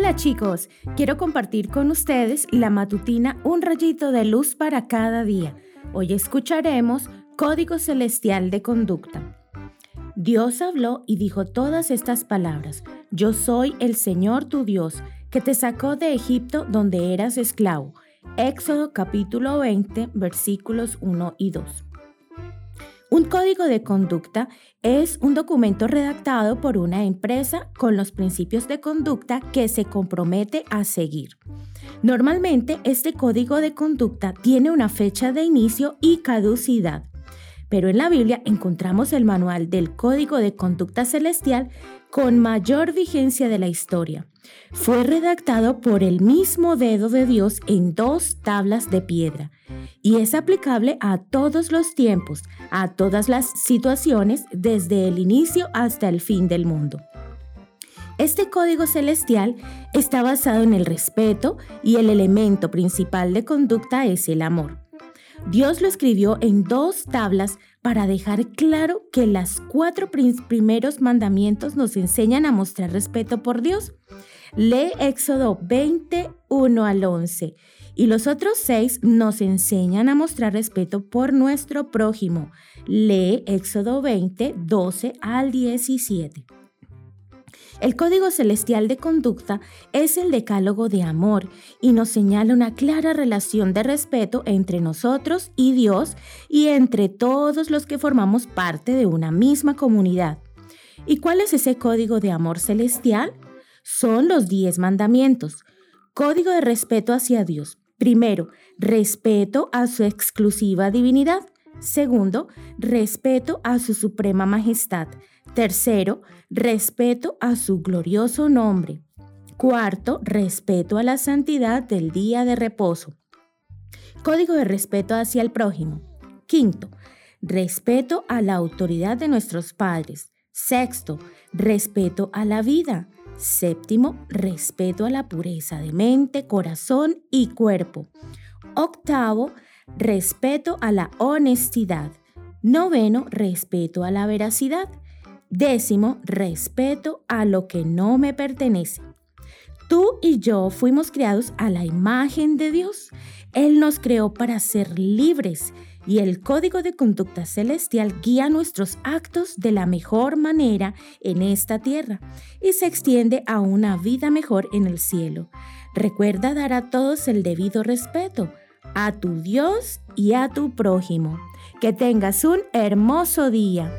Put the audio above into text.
Hola chicos, quiero compartir con ustedes la matutina Un rayito de luz para cada día. Hoy escucharemos Código Celestial de Conducta. Dios habló y dijo todas estas palabras. Yo soy el Señor tu Dios, que te sacó de Egipto donde eras esclavo. Éxodo capítulo 20 versículos 1 y 2. Un código de conducta es un documento redactado por una empresa con los principios de conducta que se compromete a seguir. Normalmente este código de conducta tiene una fecha de inicio y caducidad, pero en la Biblia encontramos el manual del código de conducta celestial con mayor vigencia de la historia. Fue redactado por el mismo dedo de Dios en dos tablas de piedra y es aplicable a todos los tiempos, a todas las situaciones, desde el inicio hasta el fin del mundo. Este código celestial está basado en el respeto y el elemento principal de conducta es el amor. Dios lo escribió en dos tablas para dejar claro que los cuatro primeros mandamientos nos enseñan a mostrar respeto por Dios. Lee Éxodo 21 al 11 y los otros seis nos enseñan a mostrar respeto por nuestro prójimo. Lee Éxodo 20, 12 al 17. El código celestial de conducta es el decálogo de amor y nos señala una clara relación de respeto entre nosotros y Dios y entre todos los que formamos parte de una misma comunidad. ¿Y cuál es ese código de amor celestial? Son los diez mandamientos. Código de respeto hacia Dios. Primero, respeto a su exclusiva divinidad. Segundo, respeto a su suprema majestad. Tercero, respeto a su glorioso nombre. Cuarto, respeto a la santidad del día de reposo. Código de respeto hacia el prójimo. Quinto, respeto a la autoridad de nuestros padres. Sexto, respeto a la vida. Séptimo, respeto a la pureza de mente, corazón y cuerpo. Octavo, respeto a la honestidad. Noveno, respeto a la veracidad. Décimo, respeto a lo que no me pertenece. Tú y yo fuimos creados a la imagen de Dios. Él nos creó para ser libres y el código de conducta celestial guía nuestros actos de la mejor manera en esta tierra y se extiende a una vida mejor en el cielo. Recuerda dar a todos el debido respeto, a tu Dios y a tu prójimo. Que tengas un hermoso día.